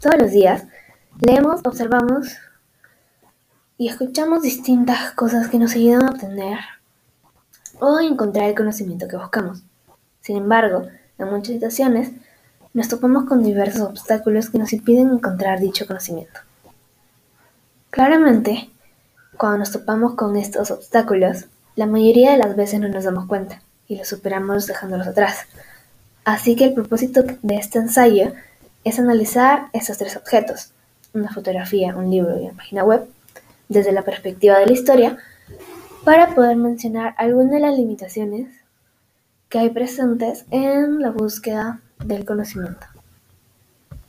Todos los días leemos, observamos y escuchamos distintas cosas que nos ayudan a obtener o encontrar el conocimiento que buscamos. Sin embargo, en muchas situaciones nos topamos con diversos obstáculos que nos impiden encontrar dicho conocimiento. Claramente, cuando nos topamos con estos obstáculos, la mayoría de las veces no nos damos cuenta y los superamos dejándolos atrás. Así que el propósito de este ensayo es analizar estos tres objetos, una fotografía, un libro y una página web, desde la perspectiva de la historia, para poder mencionar algunas de las limitaciones que hay presentes en la búsqueda del conocimiento.